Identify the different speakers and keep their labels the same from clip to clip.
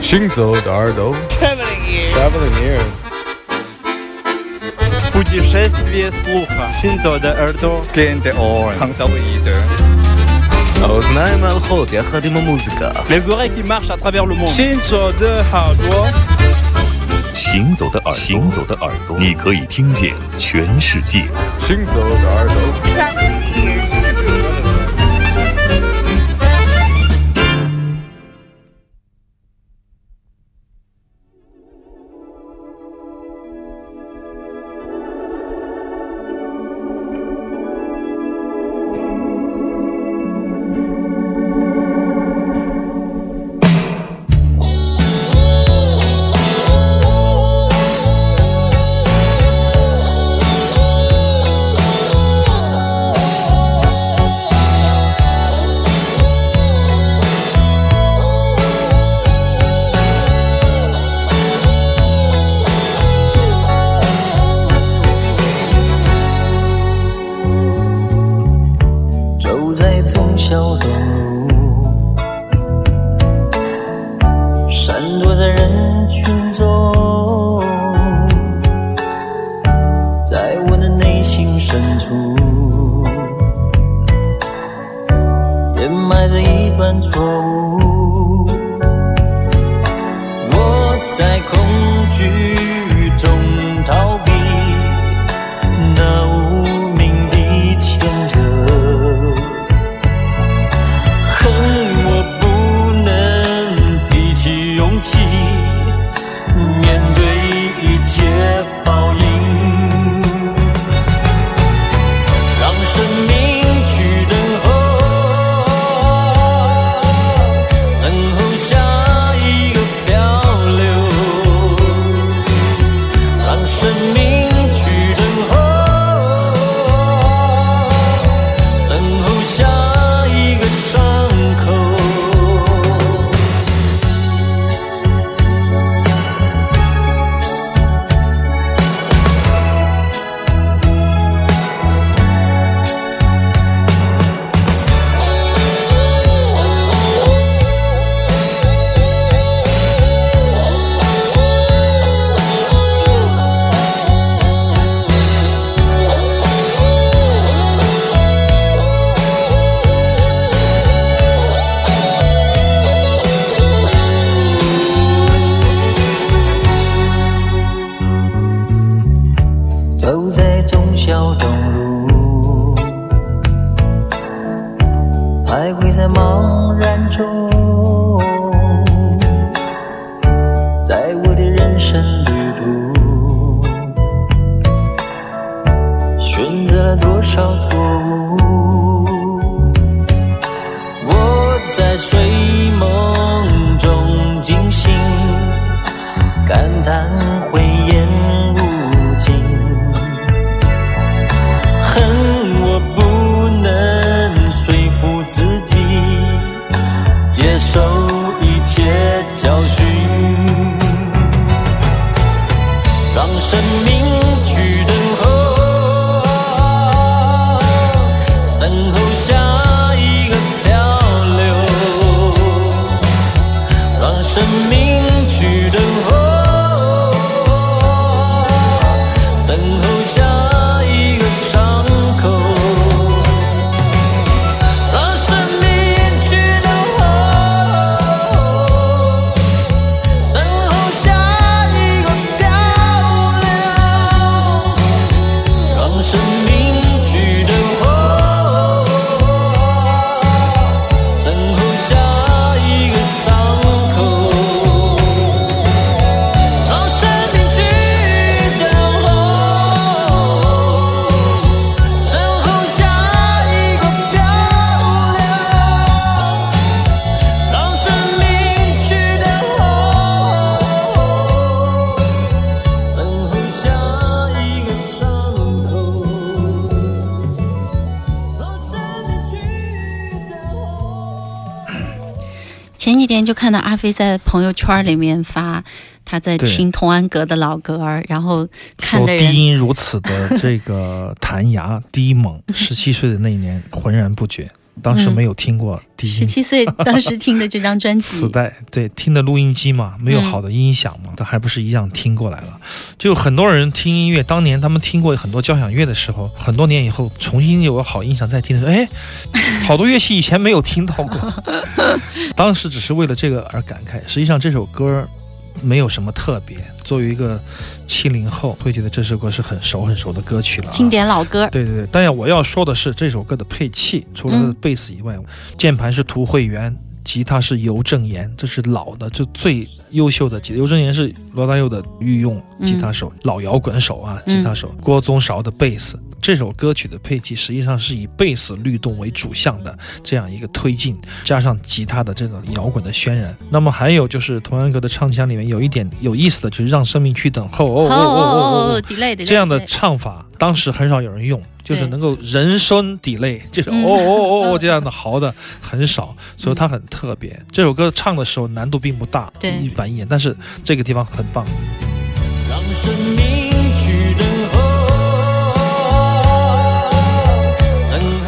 Speaker 1: 行走的耳朵，
Speaker 2: Traveling
Speaker 1: ears。Traveling
Speaker 3: ears。Путешествие слуха.
Speaker 4: Синто де Эрдо.
Speaker 5: Клиенте Орен.
Speaker 6: Хангзауиде.
Speaker 7: האוזניים הלכות יחד עם המוזיקה.
Speaker 3: Les oreilles qui marchent à travers le monde.
Speaker 2: 行走的耳朵。
Speaker 8: 行走的耳朵，行走的耳朵，你可以听见全世界。
Speaker 1: 行走的耳朵。
Speaker 9: 看到阿飞在朋友圈里面发他在听童安格的老歌，然后看的
Speaker 10: 低音如此的这个 弹牙低猛，十七岁的那一年浑然不觉。
Speaker 4: 当时没有听过低音。
Speaker 9: 十七 岁当时听的这张 专辑，
Speaker 4: 磁带对听的录音机嘛，没有好的音响嘛，但还不是一样听过来了。就很多人听音乐，当年他们听过很多交响乐的时候，很多年以后重新有个好音响再听的时候，哎，好多乐器以前没有听到过，当时只是为了这个而感慨。实际上这首歌。没有什么特别。作为一个七零后，会觉得这首歌是很熟很熟的歌曲了，
Speaker 9: 经典老歌。
Speaker 4: 对对对，但要我要说的是，这首歌的配器，除了贝斯以外，键盘是涂慧源，吉他是尤正言，这是老的，就最优秀的吉。尤正言是罗大佑的御用吉他手，老摇滚手啊，吉他手。郭宗韶的贝斯。这首歌曲的配器实际上是以贝斯律动为主项的这样一个推进，加上吉他的这种摇滚的渲染。那么还有就是童安格的唱腔里面有一点有意思的，就是让生命去等候哦哦哦哦这样的唱法，当时很少有人用，就是能够人声底类，就是哦哦哦哦这样的嚎的很少，所以它很特别。这首歌唱的时候难度并不大，一板一眼，但是这个地方很棒。让生命去等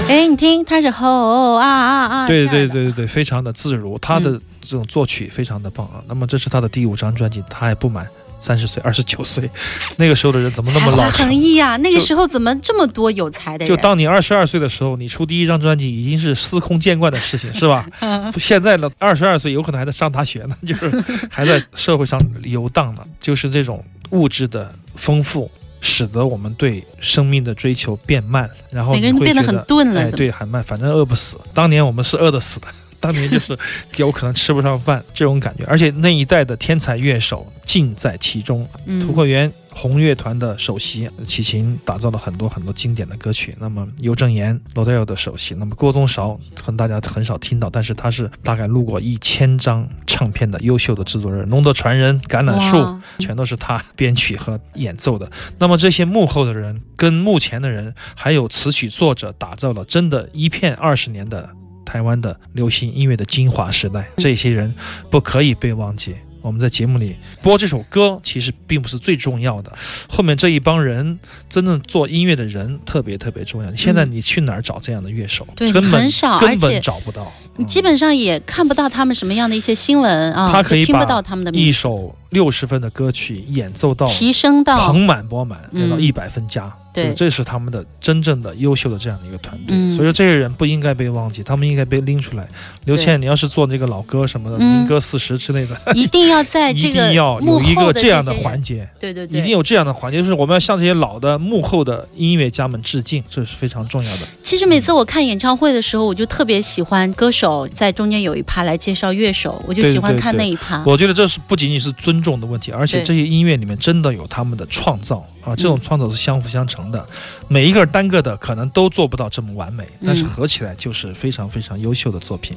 Speaker 9: 哎，你听，他是吼啊啊啊！
Speaker 4: 对对对对对，非常的自如，他的这种作曲非常的棒啊。那么这是他的第五张专辑，他还不满三十岁，二十九岁，那个时候的人怎么那么老成？
Speaker 9: 横溢啊！那个时候怎么这么多有才的
Speaker 4: 人？就当你二十二岁的时候，你出第一张专辑已经是司空见惯的事情，是吧？现在的二十二岁有可能还在上大学呢，就是还在社会上游荡呢，就是这种物质的丰富。使得我们对生命的追求变慢，然后
Speaker 9: 每个人变得很钝了，哎，
Speaker 4: 对，很慢，反正饿不死。当年我们是饿得死的。当年就是有可能吃不上饭这种感觉，而且那一代的天才乐手尽在其中。涂鹤元红乐团的首席，齐秦打造了很多很多经典的歌曲。那么尤正言罗大佑的首席，那么郭宗韶可能大家很少听到，但是他是大概录过一千张唱片的优秀的制作人。龙的传人、橄榄树全都是他编曲和演奏的。那么这些幕后的人跟幕前的人，还有词曲作者，打造了真的一片二十年的。台湾的流行音乐的精华时代，这些人不可以被忘记。我们在节目里播这首歌，其实并不是最重要的。后面这一帮人真正做音乐的人特别特别重要。现在你去哪儿找这样的乐手？
Speaker 9: 对，很少，
Speaker 4: 根本找不到。
Speaker 9: 你基本上也看不到他们什么样的一些新闻啊，
Speaker 4: 他可以
Speaker 9: 听不到他们的
Speaker 4: 一首六十分的歌曲演奏到
Speaker 9: 提升到
Speaker 4: 盆满钵满，演到一百分加。
Speaker 9: 对，
Speaker 4: 这是他们的真正的优秀的这样的一个团队，所以说这些人不应该被忘记，他们应该被拎出来。刘倩，你要是做那个老歌什么的，民歌四十之类的，
Speaker 9: 一定要在 这个
Speaker 4: 一定要有一个这样的环节，
Speaker 9: 对对对，
Speaker 4: 一定有这样的环节，就是我们要向这些老的幕后的音乐家们致敬，这是非常重要的。
Speaker 9: 其实每次我看演唱会的时候，我就特别喜欢歌手在中间有一趴来介绍乐手，我就喜欢看那一趴。
Speaker 4: 我觉得这是不仅仅是尊重的问题，而且这些音乐里面真的有他们的创造。啊，这种创造是相辅相成的，每一个单个的可能都做不到这么完美，但是合起来就是非常非常优秀的作品，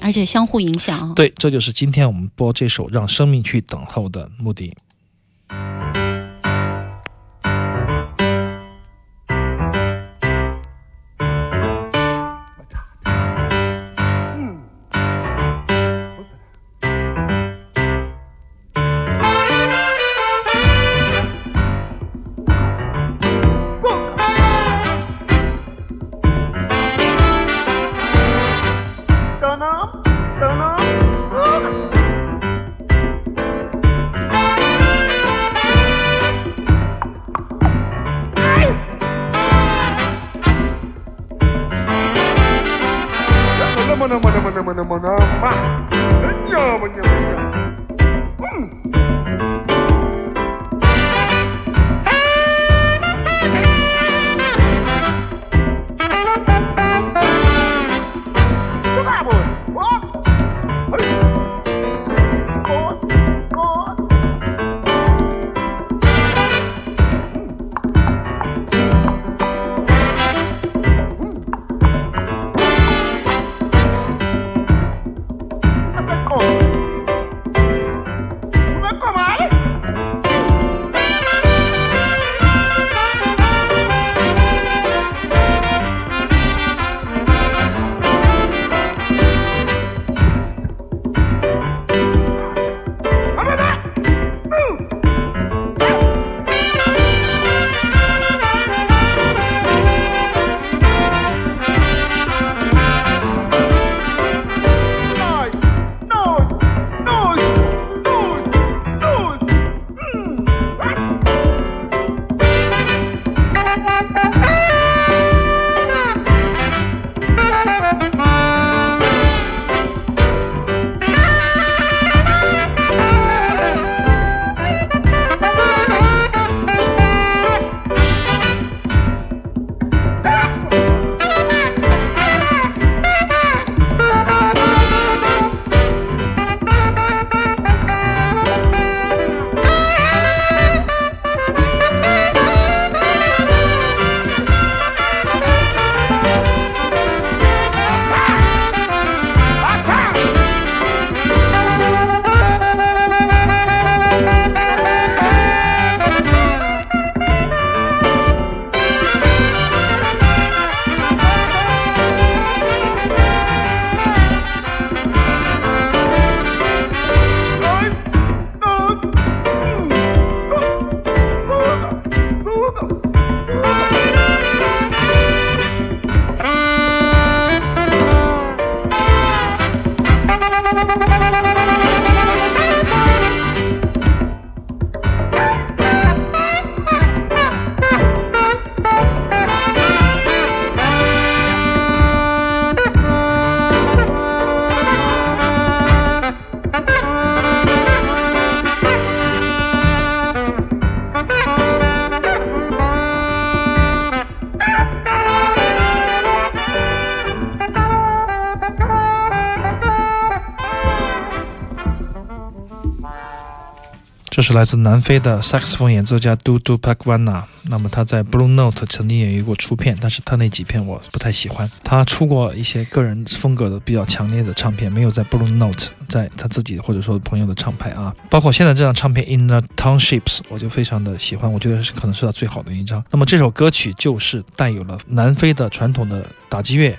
Speaker 9: 而且相互影响。
Speaker 4: 对，这就是今天我们播这首《让生命去等候》的目的。这是来自南非的萨克斯风演奏家 Dudu Pakwana。那么他在 Blue Note 曾经也有过出片，但是他那几片我不太喜欢。他出过一些个人风格的比较强烈的唱片，没有在 Blue Note，在他自己或者说朋友的唱牌啊，包括现在这张唱片 In the Townships，我就非常的喜欢，我觉得是可能是他最好的一张。那么这首歌曲就是带有了南非的传统的打击乐。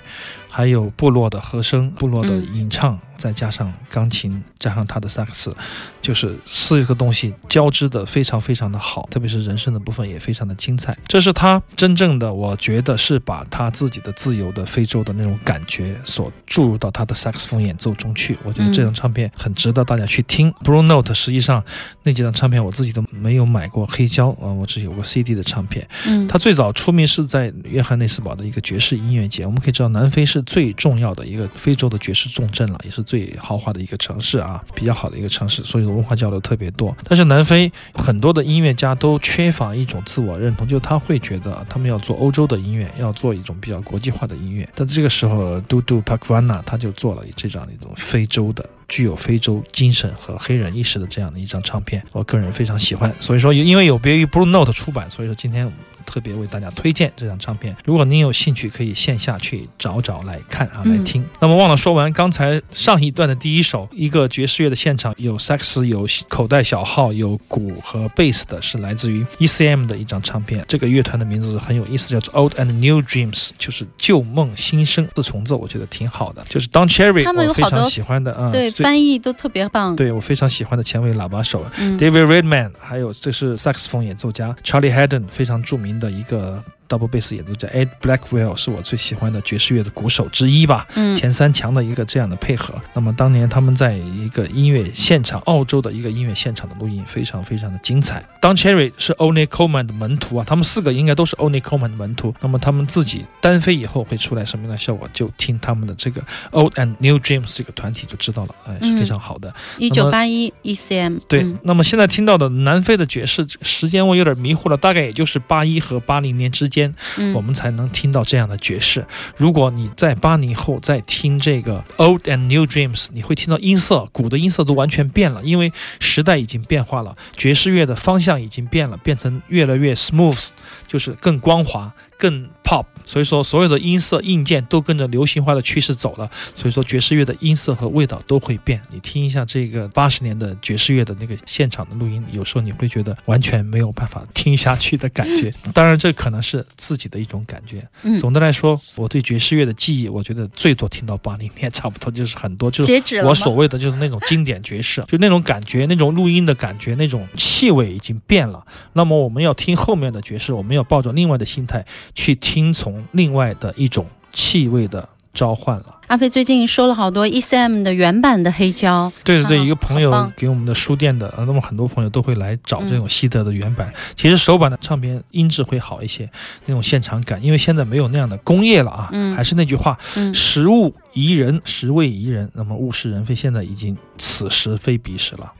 Speaker 4: 还有部落的和声、部落的吟唱，再加上钢琴，加上他的萨克斯，就是四个东西交织的非常非常的好，特别是人声的部分也非常的精彩。这是他真正的，我觉得是把他自己的自由的非洲的那种感觉所注入到他的萨克斯风演奏中去。我觉得这张唱片很值得大家去听。Blue Note 实际上那几张唱片我自己都没有买过黑胶啊，我只有个 CD 的唱片。
Speaker 9: 嗯，
Speaker 4: 他最早出名是在约翰内斯堡的一个爵士音乐节。我们可以知道，南非是。最重要的一个非洲的爵士重镇了，也是最豪华的一个城市啊，比较好的一个城市，所以说文化交流特别多。但是南非很多的音乐家都缺乏一种自我认同，就他会觉得他们要做欧洲的音乐，要做一种比较国际化的音乐。但这个时候，嘟嘟帕克瓦纳他就做了这样一种非洲的、具有非洲精神和黑人意识的这样的一张唱片，我个人非常喜欢。所以说，因为有别于 Blue Note 出版，所以说今天。特别为大家推荐这张唱片，如果您有兴趣，可以线下去找找来看啊，来听。那么忘了说完，刚才上一段的第一首，一个爵士乐的现场，有萨克斯，有口袋小号，有鼓和贝斯的，是来自于 ECM 的一张唱片。这个乐团的名字很有意思，叫做 Old and New Dreams，就是旧梦新生。四重奏我觉得挺好的，就是 Don Cherry，我非常喜欢的啊，
Speaker 9: 对，翻译都特别棒。
Speaker 4: 对我非常喜欢的前卫喇叭手 David Redman，还有这是萨克斯风演奏家 Charlie Haddon，非常著名。的一个。Double bass 演奏家 Ed Blackwell 是我最喜欢的爵士乐的鼓手之一吧，
Speaker 9: 嗯，
Speaker 4: 前三强的一个这样的配合。那么当年他们在一个音乐现场，澳洲的一个音乐现场的录音非常非常的精彩。Don Cherry 是 Only Coleman 的门徒啊，他们四个应该都是 Only Coleman 的门徒。那么他们自己单飞以后会出来什么样的效果，就听他们的这个 Old and New Dreams 这个团体就知道了，哎，是非常好的。
Speaker 9: 一九八一 ECM
Speaker 4: 对，那么现在听到的南非的爵士时间我有点迷糊了，大概也就是八一和八零年之间，我们。才能听到这样的爵士。如果你在八零后在听这个 Old and New Dreams，你会听到音色，鼓的音色都完全变了，因为时代已经变化了，爵士乐的方向已经变了，变成越来越 smooth，就是更光滑。更 pop，所以说所有的音色硬件都跟着流行化的趋势走了，所以说爵士乐的音色和味道都会变。你听一下这个八十年的爵士乐的那个现场的录音，有时候你会觉得完全没有办法听下去的感觉。当然，这可能是自己的一种感觉。
Speaker 9: 嗯，
Speaker 4: 总的来说，我对爵士乐的记忆，我觉得最多听到八零年，差不多就是很多就是我所谓的就是那种经典爵士，就那种感觉，那种录音的感觉，那种气味已经变了。那么我们要听后面的爵士，我们要抱着另外的心态。去听从另外的一种气味的召唤了。
Speaker 9: 阿飞最近收了好多 ECM 的原版的黑胶。
Speaker 4: 对对对，一个朋友给我们的书店的，那么很多朋友都会来找这种西德的原版。其实首版的唱片音质会好一些，那种现场感，因为现在没有那样的工业了啊。
Speaker 9: 嗯。
Speaker 4: 还是那句话，食物宜人，食味宜人。那么物是人非，现在已经此时非彼时了。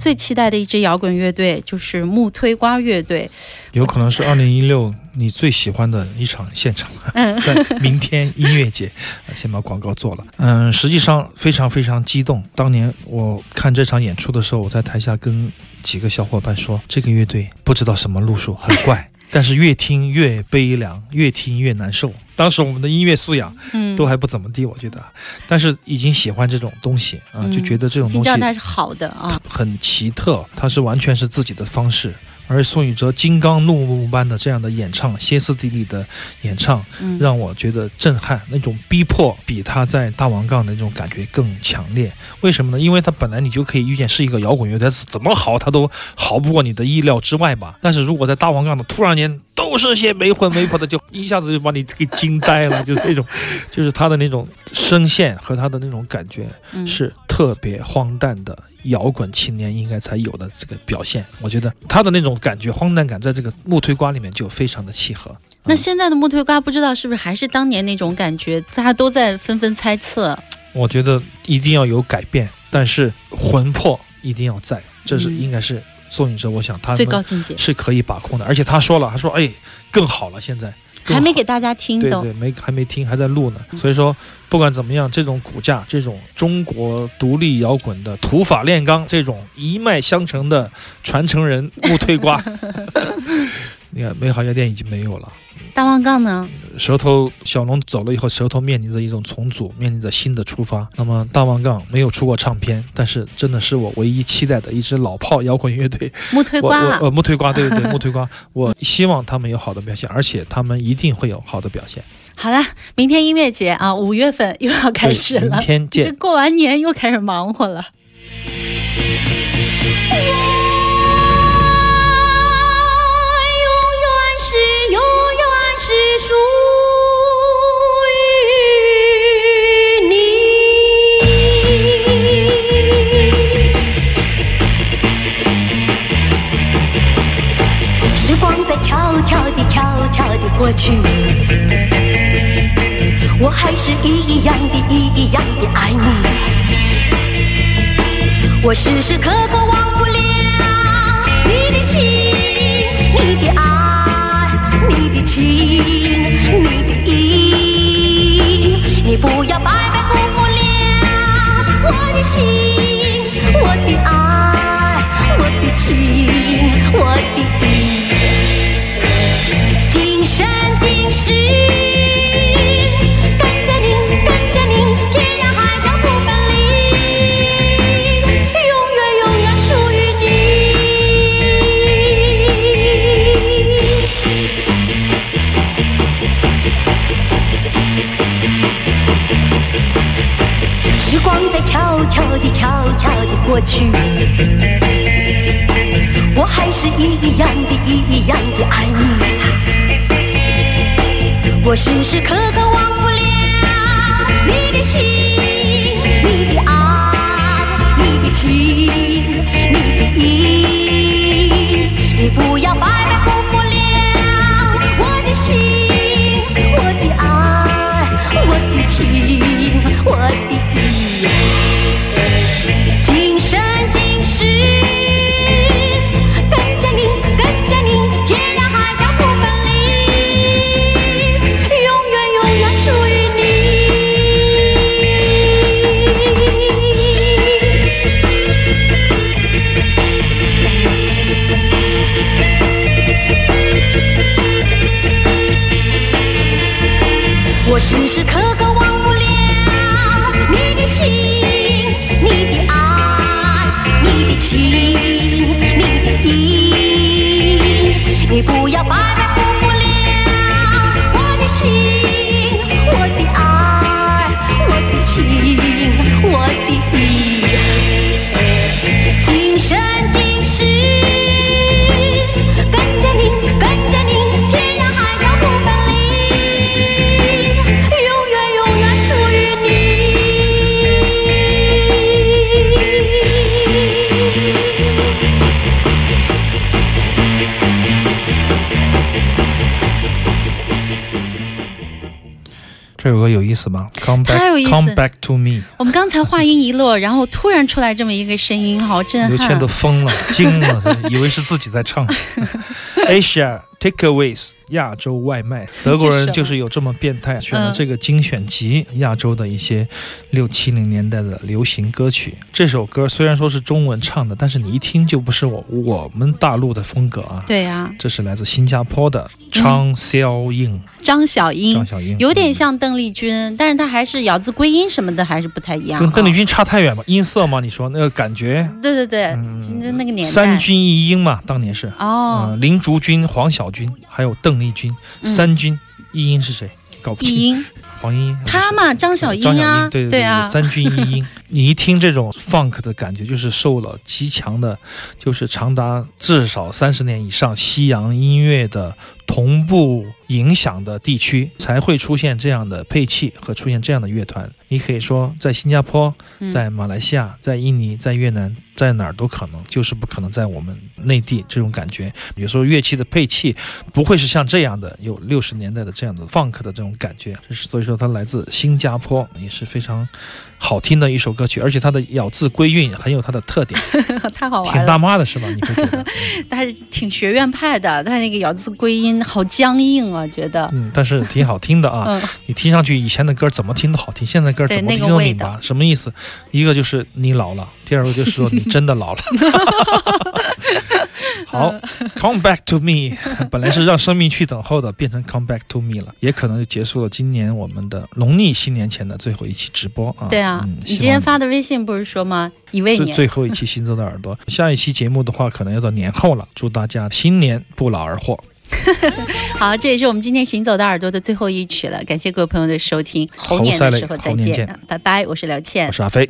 Speaker 9: 最期待的一支摇滚乐队就是木推瓜乐队，
Speaker 4: 有可能是二零一六你最喜欢的一场现场，在明天音乐节，先把广告做了。嗯，实际上非常非常激动。当年我看这场演出的时候，我在台下跟几个小伙伴说，这个乐队不知道什么路数，很怪。但是越听越悲凉，越听越难受。当时我们的音乐素养，嗯，都还不怎么地，我觉得。但是已经喜欢这种东西啊，就觉得这种东西，知道
Speaker 9: 它是好的啊，
Speaker 4: 很奇特，它是完全是自己的方式。而宋宇哲金刚怒目般的这样的演唱，歇斯底里的演唱，让我觉得震撼。那种逼迫比他在大王杠的那种感觉更强烈。为什么呢？因为他本来你就可以预见是一个摇滚乐队，怎么好他都好不过你的意料之外吧。但是如果在大王杠的突然间都是些没魂没魄的，就一下子就把你给惊呆了。就是这种，就是他的那种声线和他的那种感觉是特别荒诞的。摇滚青年应该才有的这个表现，我觉得他的那种感觉荒诞感，在这个木推瓜里面就非常的契合。
Speaker 9: 那现在的木推瓜不知道是不是还是当年那种感觉？大家都在纷纷猜测。
Speaker 4: 我觉得一定要有改变，但是魂魄一定要在，这是应该是宋宇哲，我想他
Speaker 9: 最高境界
Speaker 4: 是可以把控的。而且他说了，他说哎，更好了，现在。
Speaker 9: 还没给大家听，
Speaker 4: 对对，没还没听，还在录呢。所以说，不管怎么样，这种骨架，这种中国独立摇滚的土法炼钢，这种一脉相承的传承人勿推瓜，你看美好药店已经没有了。
Speaker 9: 大王杠呢？
Speaker 4: 舌头小龙走了以后，舌头面临着一种重组，面临着新的出发。那么大王杠没有出过唱片，但是真的是我唯一期待的一支老炮摇滚乐队。
Speaker 9: 木推瓜，
Speaker 4: 呃，木推瓜，对对对，木推瓜。我希望他们有好的表现，而且他们一定会有好的表现。
Speaker 9: 好了，明天音乐节啊，五月份又要开始了。
Speaker 4: 明天见。
Speaker 9: 这过完年又开始忙活了。悄悄地过去，我还是一样的、一样的爱你。我时时刻刻忘不了你的心、你的爱、你的情、你的意。你不要白白辜负了我的心、我的爱、我的情、我
Speaker 4: 时时刻思吗？Come
Speaker 5: 太有意
Speaker 4: back,
Speaker 5: 思
Speaker 4: come back to me。
Speaker 5: 我们刚才话音一落，然后突然出来这么一个声音，好震撼
Speaker 4: 刘谦都。疯了，惊了，以为是自己在唱。Asia Takeaways 亚洲外卖，德国人就是有这么变态，选了这个精选集亚洲的一些六七零年代的流行歌曲。这首歌虽然说是中文唱的，但是你一听就不是我我们大陆的风格啊。
Speaker 5: 对啊，
Speaker 4: 这是来自新加坡的张小英，
Speaker 5: 张小英
Speaker 4: 张小英
Speaker 5: 有点像邓丽君，但是她还是咬字归音什么的还是不太一样。啊
Speaker 4: 跟邓丽君差太远吧？音色吗？你说那个感觉，
Speaker 5: 对对对，
Speaker 4: 嗯
Speaker 5: 就那个年代。
Speaker 4: 三军一英嘛，当年是。
Speaker 5: 哦，
Speaker 4: 嗯，林竹君、黄小军，还有邓丽君，
Speaker 5: 嗯
Speaker 4: 三军一英是谁？搞不清。
Speaker 5: 一英，
Speaker 4: 黄莺莺，
Speaker 5: 她嘛，张小英啊，
Speaker 4: 英，对
Speaker 5: 对啊，
Speaker 4: 三军一英。你一听这种 funk 的感觉，就是受了极强的，就是长达至少三十年以上西洋音乐的同步影响的地区，才会出现这样的配器和出现这样的乐团。你可以说，在新加坡、
Speaker 5: 嗯
Speaker 4: 在马来西亚、在印尼、在越南，在哪儿都可能，就是不可能在我们内地这种感觉。比如说乐器的配器不会是像这样的，有六十年代的这样的 funk 的这种感觉。所以说它来自新加坡，也是非常好听的一首歌曲，而且它的咬字归韵很有它的特点，
Speaker 5: 太好玩
Speaker 4: 挺大。妈的是吧？你会觉得，
Speaker 5: 她挺学院派的，他那个咬字归音好僵硬啊，觉得。
Speaker 4: 嗯，但是挺好听的啊。
Speaker 5: 嗯，
Speaker 4: 你听上去以前的歌怎么听都好听，现在歌怎么听都拧巴，什么意思？一个就是你老了，第二个就是说你真的老了。好，Come back to me，本来是让生命去等候的，变成 Come back to me 了，也可能就结束了今年我们的农历新年前的最后一期直播啊。
Speaker 5: 对啊
Speaker 4: 嗯，
Speaker 5: 你今天发的微信不是说吗？一位年，
Speaker 4: 最最后一期行走的耳朵，下一期节目的话，可能要到年后了。祝大家新年不劳而获。
Speaker 5: 好，这也是我们今天行走的耳朵的最后一曲了，感谢各位朋友的收听，猴年的时候再
Speaker 4: 见，
Speaker 5: 拜拜，我是刘倩
Speaker 4: 我。是阿飞。